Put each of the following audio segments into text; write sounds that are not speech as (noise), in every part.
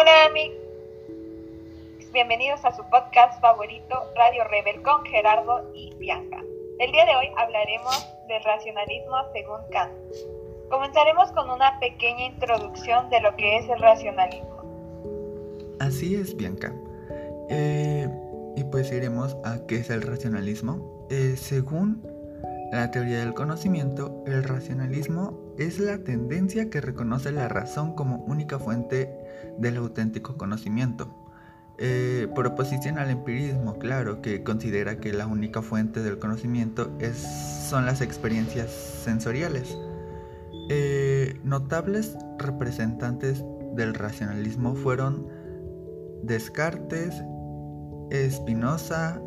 Hola amigos, bienvenidos a su podcast favorito Radio Rebel con Gerardo y Bianca. El día de hoy hablaremos del racionalismo según Kant. Comenzaremos con una pequeña introducción de lo que es el racionalismo. Así es, Bianca. Eh, y pues iremos a qué es el racionalismo. Eh, según la teoría del conocimiento, el racionalismo es la tendencia que reconoce la razón como única fuente del auténtico conocimiento. Eh, por oposición al empirismo, claro, que considera que la única fuente del conocimiento es, son las experiencias sensoriales. Eh, notables representantes del racionalismo fueron Descartes, Spinoza,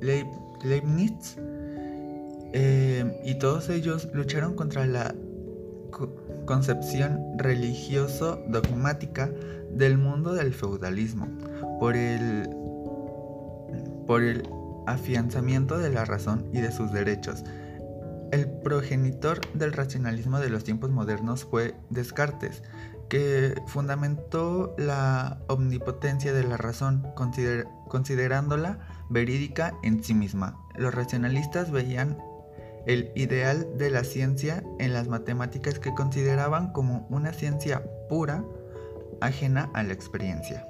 Leibniz, eh, y todos ellos lucharon contra la concepción religioso-dogmática del mundo del feudalismo, por el, por el afianzamiento de la razón y de sus derechos. El progenitor del racionalismo de los tiempos modernos fue Descartes, que fundamentó la omnipotencia de la razón, considerándola verídica en sí misma. Los racionalistas veían el ideal de la ciencia en las matemáticas que consideraban como una ciencia pura, ajena a la experiencia.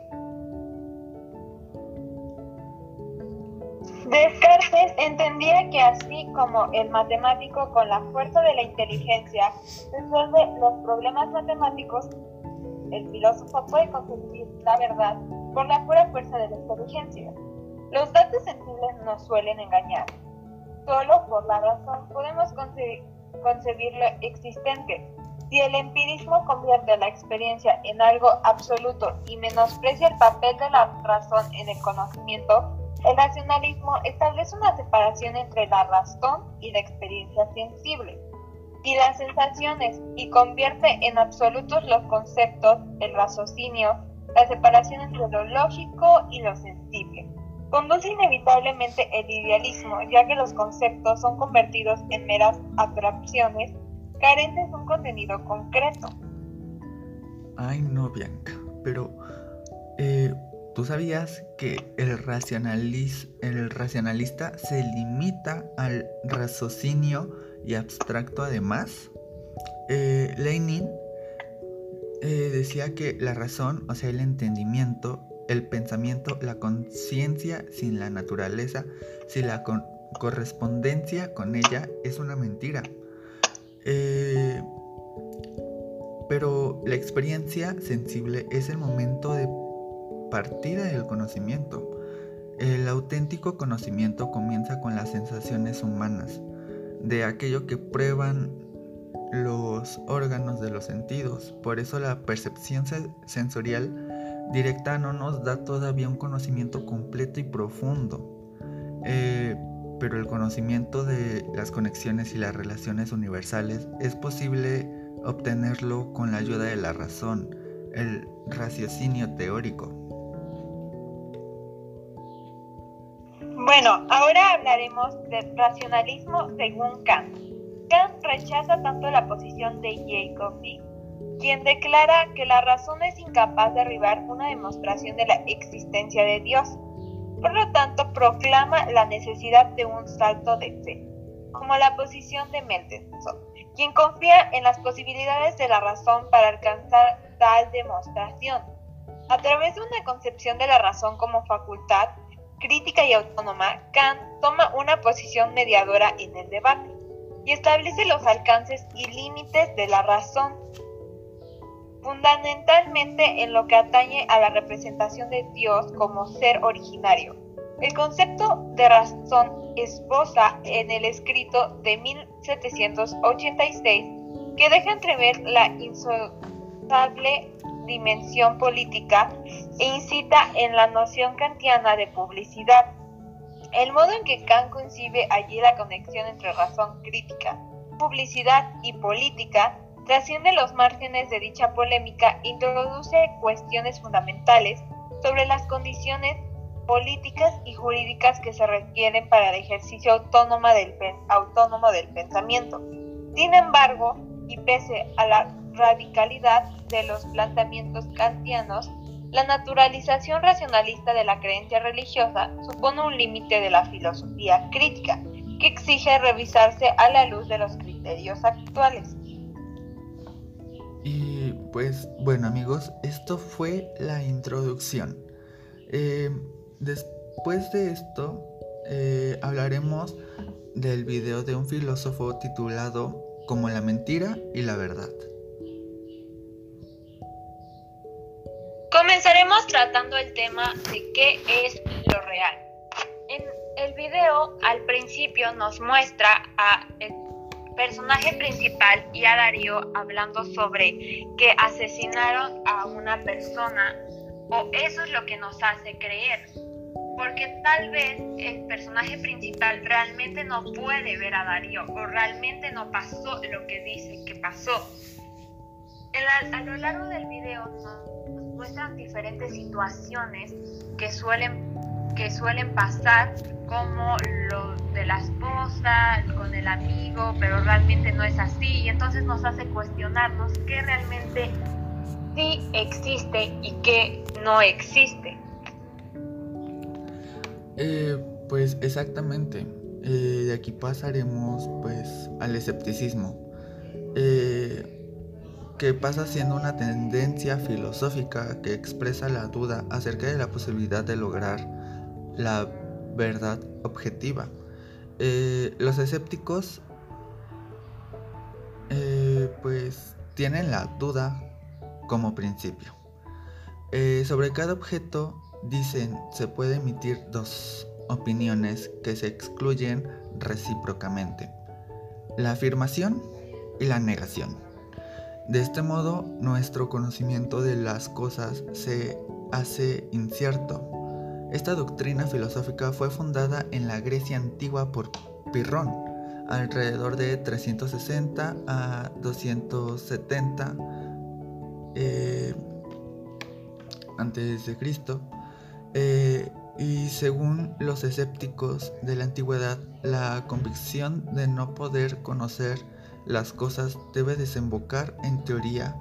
Descartes entendía que así como el matemático con la fuerza de la inteligencia resuelve los problemas matemáticos, el filósofo puede conseguir la verdad por la pura fuerza de la inteligencia. Los datos sensibles nos suelen engañar. Solo por la razón podemos concebir, lo existente. Si el empirismo convierte la experiencia en algo absoluto y menosprecia el papel de la razón en el conocimiento, el racionalismo establece una separación entre la razón y la experiencia sensible y las sensaciones y convierte en absolutos los conceptos, el raciocinio, la separación entre lo lógico y lo sensible conduce inevitablemente el idealismo, ya que los conceptos son convertidos en meras abstracciones carentes de un contenido concreto. Ay, no, Bianca, pero eh, ¿tú sabías que el, el racionalista se limita al raciocinio y abstracto además? Eh, Lenin eh, decía que la razón, o sea, el entendimiento, el pensamiento, la conciencia sin la naturaleza, si la correspondencia con ella es una mentira. Eh, pero la experiencia sensible es el momento de partida del conocimiento. El auténtico conocimiento comienza con las sensaciones humanas, de aquello que prueban los órganos de los sentidos. Por eso la percepción sensorial directa no nos da todavía un conocimiento completo y profundo, eh, pero el conocimiento de las conexiones y las relaciones universales es posible obtenerlo con la ayuda de la razón, el raciocinio teórico. Bueno, ahora hablaremos del racionalismo según Kant. Kant rechaza tanto la posición de Jacob quien declara que la razón es incapaz de arribar una demostración de la existencia de Dios. Por lo tanto, proclama la necesidad de un salto de fe, como la posición de Mendelssohn, quien confía en las posibilidades de la razón para alcanzar tal demostración. A través de una concepción de la razón como facultad, crítica y autónoma, Kant toma una posición mediadora en el debate y establece los alcances y límites de la razón fundamentalmente en lo que atañe a la representación de Dios como ser originario. El concepto de razón esboza en el escrito de 1786 que deja entrever la insondable dimensión política e incita en la noción kantiana de publicidad. El modo en que Kant concibe allí la conexión entre razón crítica, publicidad y política trasciende los márgenes de dicha polémica, introduce cuestiones fundamentales sobre las condiciones políticas y jurídicas que se requieren para el ejercicio autónomo del, autónomo del pensamiento. Sin embargo, y pese a la radicalidad de los planteamientos kantianos, la naturalización racionalista de la creencia religiosa supone un límite de la filosofía crítica que exige revisarse a la luz de los criterios actuales. Y pues bueno amigos, esto fue la introducción. Eh, después de esto eh, hablaremos del video de un filósofo titulado Como la mentira y la verdad. Comenzaremos tratando el tema de qué es lo real. En el video al principio nos muestra a el personaje principal y a Darío hablando sobre que asesinaron a una persona o eso es lo que nos hace creer porque tal vez el personaje principal realmente no puede ver a Darío o realmente no pasó lo que dice que pasó. a lo largo del video nos muestran diferentes situaciones que suelen, que suelen pasar, como lo de la esposa, con el amigo, pero realmente no es así. Y entonces nos hace cuestionarnos qué realmente sí existe y qué no existe. Eh, pues exactamente. Eh, de aquí pasaremos pues al escepticismo, eh, que pasa siendo una tendencia filosófica que expresa la duda acerca de la posibilidad de lograr la verdad objetiva. los escépticos pues tienen la duda como principio. sobre cada objeto dicen se puede emitir dos opiniones que se excluyen recíprocamente, la afirmación y la negación. De este modo, nuestro conocimiento de las cosas se hace incierto. Esta doctrina filosófica fue fundada en la Grecia antigua por Pirrón, alrededor de 360 a 270 eh, eh, y según los escépticos de la antigüedad, la convicción de no poder conocer las cosas debe desembocar en teoría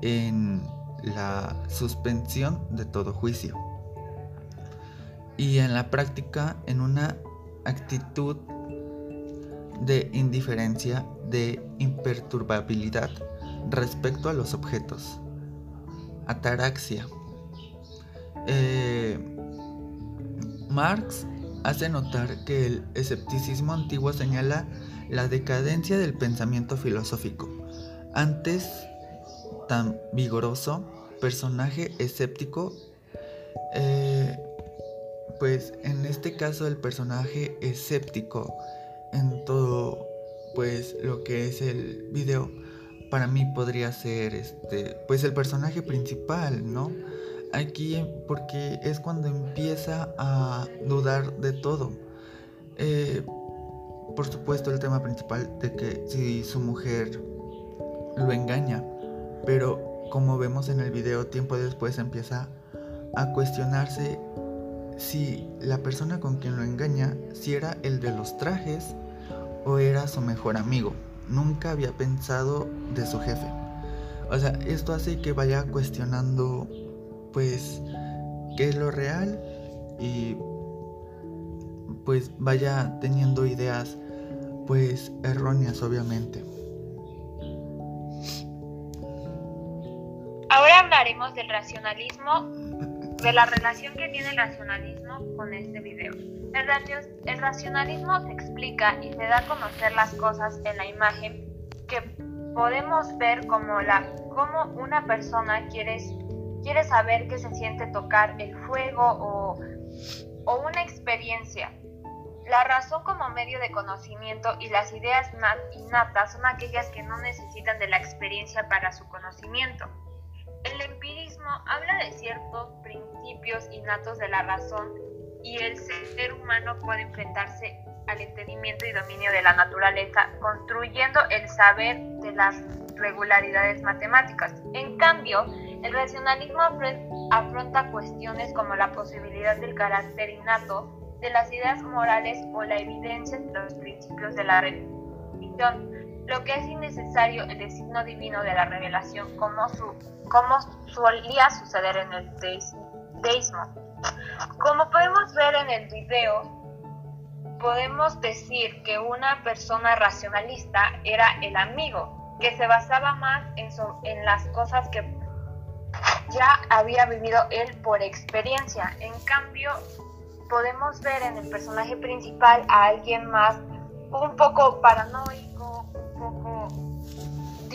en la suspensión de todo juicio y en la práctica en una actitud de indiferencia, de imperturbabilidad respecto a los objetos. Ataraxia eh, Marx hace notar que el escepticismo antiguo señala la decadencia del pensamiento filosófico. Antes tan vigoroso, personaje escéptico, eh, pues en este caso el personaje escéptico en todo pues lo que es el video para mí podría ser este pues el personaje principal, ¿no? aquí porque es cuando empieza a dudar de todo. Eh, por supuesto el tema principal de que si su mujer lo engaña, pero como vemos en el video tiempo después empieza a cuestionarse si la persona con quien lo engaña, si era el de los trajes o era su mejor amigo. Nunca había pensado de su jefe. O sea, esto hace que vaya cuestionando pues qué es lo real y pues vaya teniendo ideas pues erróneas obviamente. Ahora hablaremos del racionalismo, de la relación que tiene el racionalismo con este video. El, racionalismo se explica y se da a conocer las cosas en la imagen que podemos ver como, la, como una persona quiere quiere saber qué se siente tocar el fuego o, o una experiencia. La razón como medio de conocimiento y las ideas innatas son aquellas que no necesitan de la experiencia para su conocimiento. El habla de ciertos principios innatos de la razón y el ser humano puede enfrentarse al entendimiento y dominio de la naturaleza, construyendo el saber de las regularidades matemáticas. En cambio, el racionalismo afronta cuestiones como la posibilidad del carácter innato de las ideas morales o la evidencia de los principios de la religión. Lo que es innecesario el designio divino de la revelación, como, su, como solía suceder en el deísmo. Como podemos ver en el video, podemos decir que una persona racionalista era el amigo, que se basaba más en, en las cosas que ya había vivido él por experiencia. En cambio, podemos ver en el personaje principal a alguien más un poco paranoico,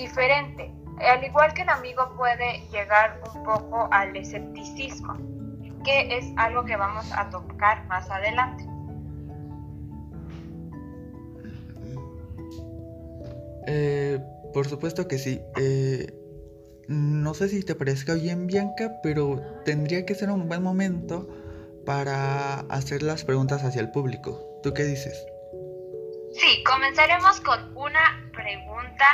diferente. Al igual que el amigo puede llegar un poco al escepticismo, que es algo que vamos a tocar más adelante. Eh, por supuesto que sí. Eh, no sé si te parezca bien, Bianca, pero tendría que ser un buen momento para hacer las preguntas hacia el público. ¿Tú qué dices? Sí, comenzaremos con una pregunta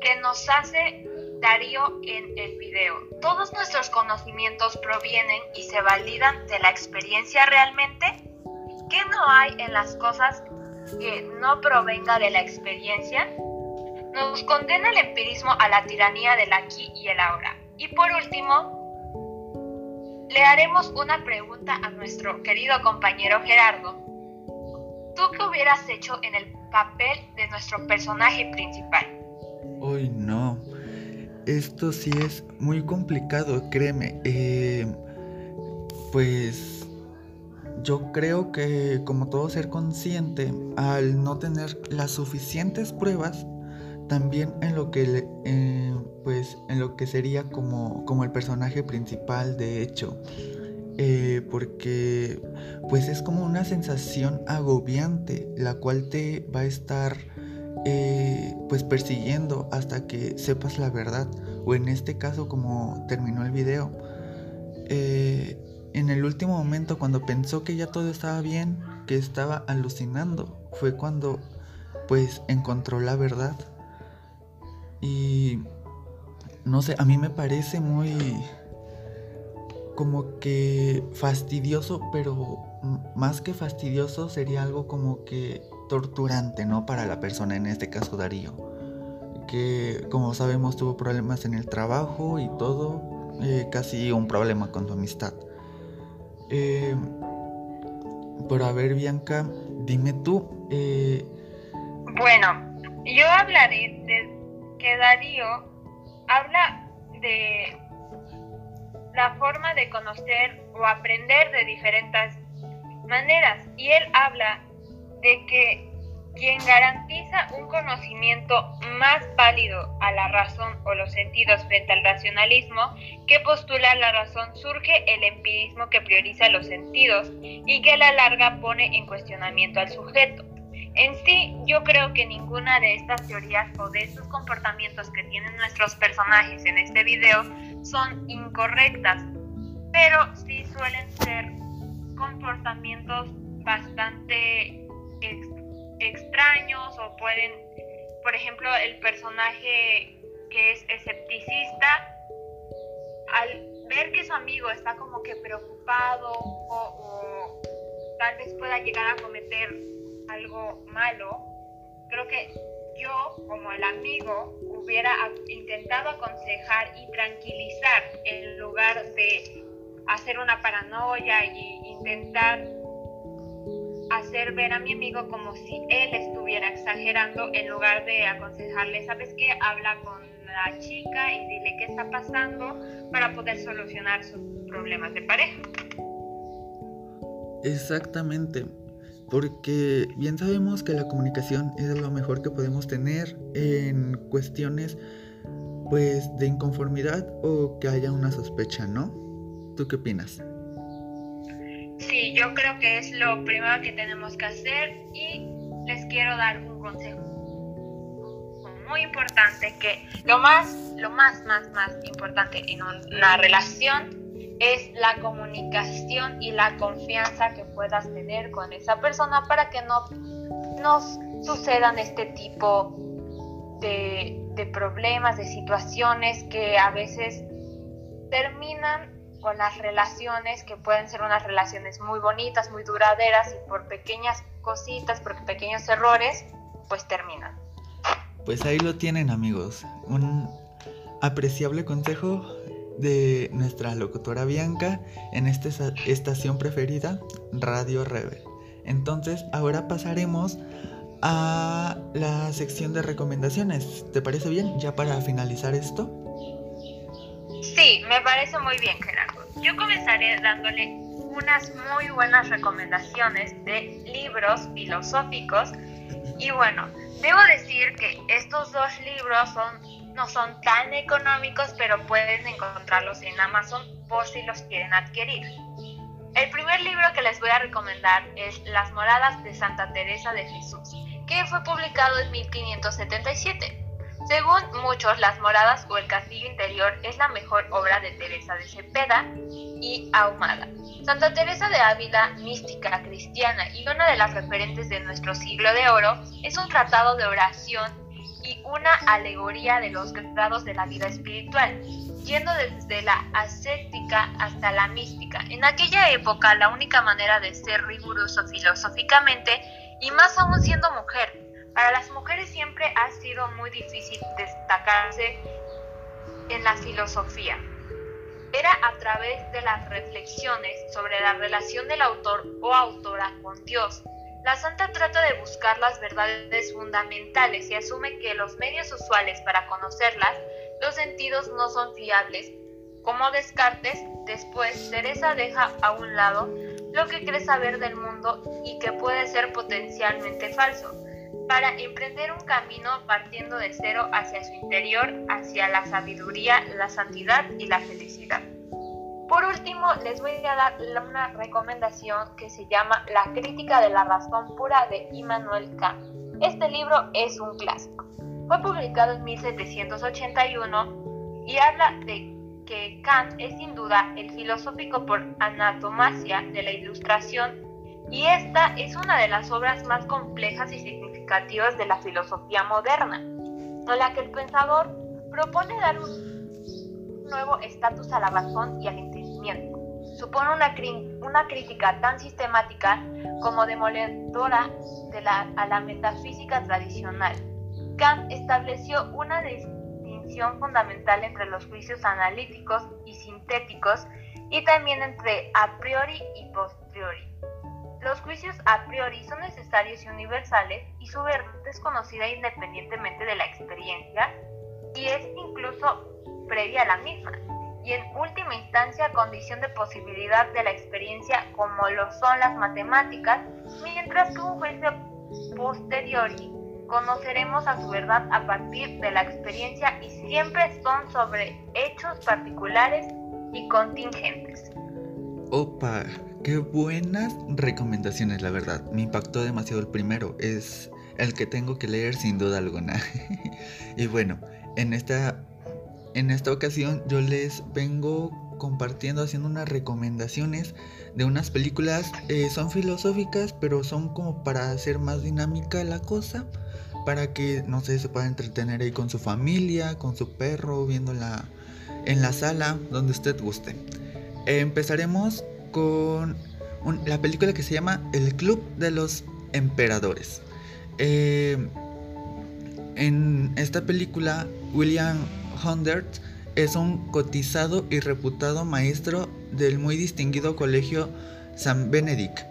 que nos hace Darío en el video. ¿Todos nuestros conocimientos provienen y se validan de la experiencia realmente? ¿Qué no hay en las cosas que no provenga de la experiencia? nos condena el empirismo a la tiranía del aquí y el ahora. Y por último, le haremos una pregunta a nuestro querido compañero Gerardo. ¿Tú qué hubieras hecho en el papel de nuestro personaje principal? Uy, no. Esto sí es muy complicado, créeme. Eh, pues yo creo que como todo ser consciente, al no tener las suficientes pruebas, también en lo que eh, pues en lo que sería como, como el personaje principal de hecho eh, porque pues es como una sensación agobiante la cual te va a estar eh, pues persiguiendo hasta que sepas la verdad o en este caso como terminó el video. En el último momento cuando pensó que ya todo estaba bien que estaba alucinando fue cuando pues encontró la verdad. Y no sé, a mí me parece muy como que fastidioso, pero más que fastidioso sería algo como que torturante, ¿no? Para la persona, en este caso Darío, que como sabemos tuvo problemas en el trabajo y todo, eh, casi un problema con su amistad. Eh, pero a ver, Bianca, dime tú. Eh, bueno, yo hablaré de que Darío habla de la forma de conocer o aprender de diferentes maneras y él habla de que quien garantiza un conocimiento más válido a la razón o los sentidos frente al racionalismo que postula la razón surge el empirismo que prioriza los sentidos y que a la larga pone en cuestionamiento al sujeto. En sí, yo creo que ninguna de estas teorías o de estos comportamientos que tienen nuestros personajes en este video son incorrectas, pero sí suelen ser comportamientos bastante extraños o pueden, por ejemplo, el personaje que es escepticista, al ver que su amigo está como que preocupado o tal vez pueda llegar a cometer algo malo, creo que yo como el amigo hubiera intentado aconsejar y tranquilizar en lugar de hacer una paranoia y intentar hacer ver a mi amigo como si él estuviera exagerando en lugar de aconsejarle, ¿sabes qué? Habla con la chica y dile qué está pasando para poder solucionar sus problemas de pareja. Exactamente porque bien sabemos que la comunicación es lo mejor que podemos tener en cuestiones pues de inconformidad o que haya una sospecha, ¿no? ¿Tú qué opinas? Sí, yo creo que es lo primero que tenemos que hacer y les quiero dar un consejo muy importante que lo más, lo más, más, más importante en una relación es la comunicación y la confianza que puedas tener con esa persona para que no nos sucedan este tipo de, problemas, de situaciones que a veces terminan con las relaciones que pueden ser unas relaciones muy bonitas, muy duraderas y por pequeñas cositas, por pequeños errores, pues terminan. Pues ahí lo tienen amigos, un apreciable consejo de nuestra locutora Bianca en esta estación preferida, Radio Rebel. Entonces, ahora pasaremos a la sección de recomendaciones. ¿Te parece bien? Ya para finalizar esto. Sí, me parece muy bien, Gerardo. Yo comenzaré dándole unas muy buenas recomendaciones de libros filosóficos. Y bueno, debo decir que estos dos libros no son tan económicos, pero pueden encontrarlos en Amazon por si los quieren adquirir. El primer libro que les voy a recomendar es Las moradas de Santa Teresa de Jesús, que fue publicado en 1577. Según muchos, Las Moradas o El Castillo Interior es la mejor obra de Teresa de Cepeda y Ahumada. Santa Teresa de Ávila, mística cristiana y una de las referentes de nuestro siglo de oro, es un tratado de oración y una alegoría de los grados de la vida espiritual, yendo desde la ascética hasta la mística. En aquella época, la única manera de ser riguroso filosóficamente, y más aún siendo mujer, para las mujeres siempre ha sido muy difícil destacarse en la filosofía. Era a través de las reflexiones sobre la relación del autor o autora con Dios. La santa trata de buscar las verdades fundamentales y asume que los medios usuales para conocerlas los sentidos no son fiables. Como Descartes, después Teresa deja a un lado lo que cree saber del mundo y que puede ser potencialmente falso, para emprender un camino partiendo de cero hacia su interior, hacia la sabiduría, la santidad y la felicidad. Por último, les voy a dar una recomendación que se llama La crítica de la razón pura de Immanuel Kant. Este libro es un clásico. Fue publicado en 1781 y habla de que Kant es sin duda el filosófico por anatomasia de la Ilustración y esta es una de las obras más complejas y significativas de la filosofía moderna, en la que el pensador propone dar un nuevo estatus a la razón y al entendimiento. Supone una, una crítica tan sistemática como demoledora de la, a la metafísica tradicional Kant estableció una distinción fundamental entre los juicios analíticos y sintéticos y también entre a priori y posteriori. Los juicios a priori son necesarios y universales y su verdad es conocida independientemente de la experiencia y es incluso previa a la misma y en última instancia condición de posibilidad de la experiencia como lo son las matemáticas, mientras que un juicio posteriori conoceremos a su verdad a partir de la experiencia y siempre son sobre hechos particulares y contingentes. Opa, qué buenas recomendaciones, la verdad. Me impactó demasiado el primero. Es el que tengo que leer sin duda alguna. (laughs) y bueno, en esta, en esta ocasión yo les vengo compartiendo, haciendo unas recomendaciones de unas películas. Eh, son filosóficas, pero son como para hacer más dinámica la cosa para que, no sé, se pueda entretener ahí con su familia, con su perro, viéndola en la sala, donde usted guste. empezaremos con la película que se llama El Club de los Emperadores. Eh, en esta película, William Hundert es un cotizado y reputado maestro del muy distinguido colegio San Benedict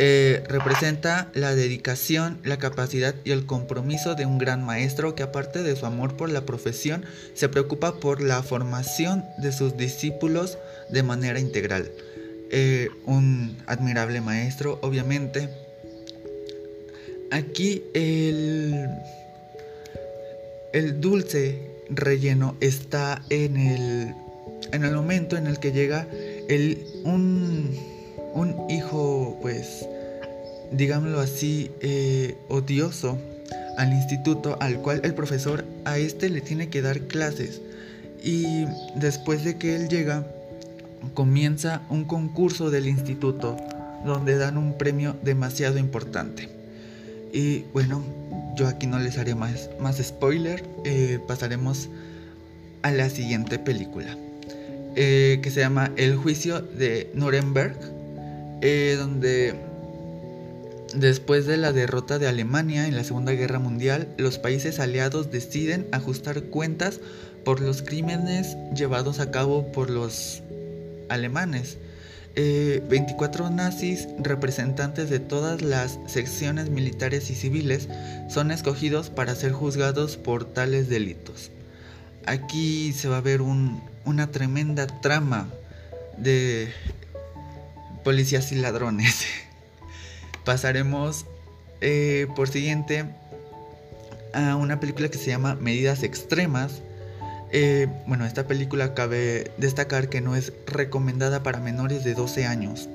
eh, representa la dedicación, la capacidad y el compromiso de un gran maestro que aparte de su amor por la profesión, se preocupa por la formación de sus discípulos de manera integral. Eh, un admirable maestro, obviamente. Aquí el, el dulce relleno está en el, en el momento en el que llega el, un un hijo, pues, digámoslo así, eh, odioso al instituto al cual el profesor a este le tiene que dar clases. Y después de que él llega, comienza un concurso del instituto donde dan un premio demasiado importante. Y bueno, yo aquí no les haré más, más spoiler, eh, pasaremos a la siguiente película, eh, que se llama El juicio de Nuremberg eh, donde Después de la derrota de Alemania en la Segunda Guerra Mundial, los países aliados deciden ajustar cuentas por los crímenes llevados a cabo por los alemanes. 24 eh, nazis, representantes de todas las secciones militares y civiles, son escogidos para ser juzgados por tales delitos. Aquí se va a ver una tremenda trama de policías y ladrones. (laughs) Pasaremos eh, por siguiente a una película que se llama Medidas Extremas. Eh, bueno, esta película cabe destacar que no es recomendada para menores de 12 años.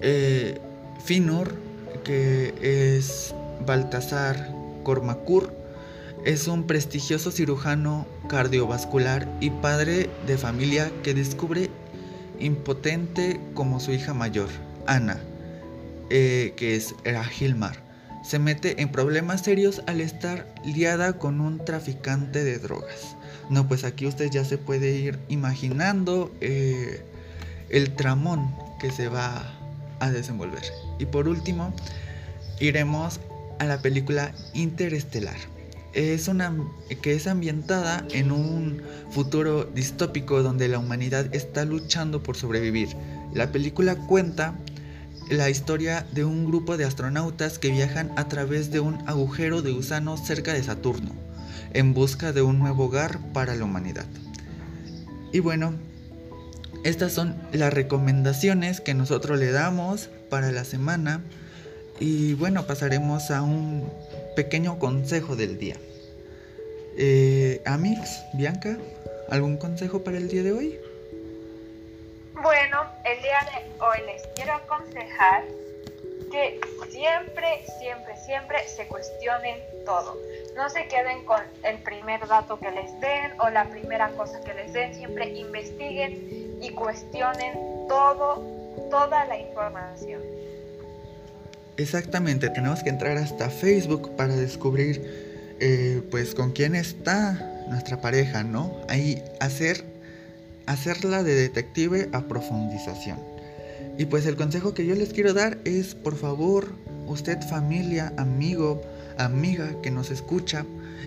Eh, Finur, que es Baltasar Cormacur, es un prestigioso cirujano cardiovascular y padre de familia que descubre impotente como su hija mayor, Ana, eh, que es era Gilmar, se mete en problemas serios al estar liada con un traficante de drogas. No, pues aquí usted ya se puede ir imaginando eh, el tramón que se va a desenvolver. Y por último, iremos a la película Interestelar. Es una que es ambientada en un futuro distópico donde la humanidad está luchando por sobrevivir. La película cuenta la historia de un grupo de astronautas que viajan a través de un agujero de gusano cerca de Saturno, en busca de un nuevo hogar para la humanidad. Y bueno, estas son las recomendaciones que nosotros le damos para la semana. Y bueno, pasaremos a un pequeño consejo del día. Eh, amigos, Bianca, ¿algún consejo para el día de hoy? Bueno, el día de hoy les quiero aconsejar que siempre, siempre, siempre se cuestionen todo. No se queden con el primer dato que les den o la primera cosa que les den. Siempre investiguen y cuestionen todo, toda la información. Exactamente, tenemos que entrar hasta Facebook para descubrir eh, pues con quién está nuestra pareja, ¿no? Ahí hacer hacerla de detective a profundización. Y pues el consejo que yo les quiero dar es, por favor, usted familia, amigo, amiga que nos escucha,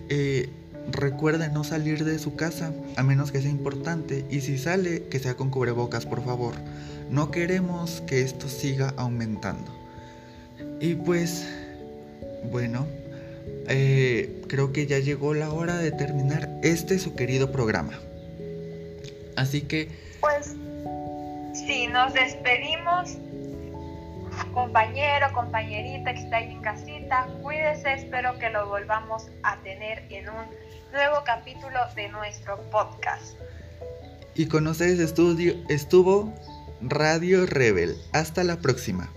eh, recuerde no salir de su casa a menos que sea importante y si sale que sea con cubrebocas, por favor. No queremos que esto siga aumentando. Y pues, bueno, eh, creo que ya llegó la hora de terminar este su querido programa. Así que... Pues si nos despedimos, compañero, compañerita que está ahí en casita, cuídese, espero que lo volvamos a tener en un nuevo capítulo de nuestro podcast. Y con ustedes estuvo Radio Rebel. Hasta la próxima.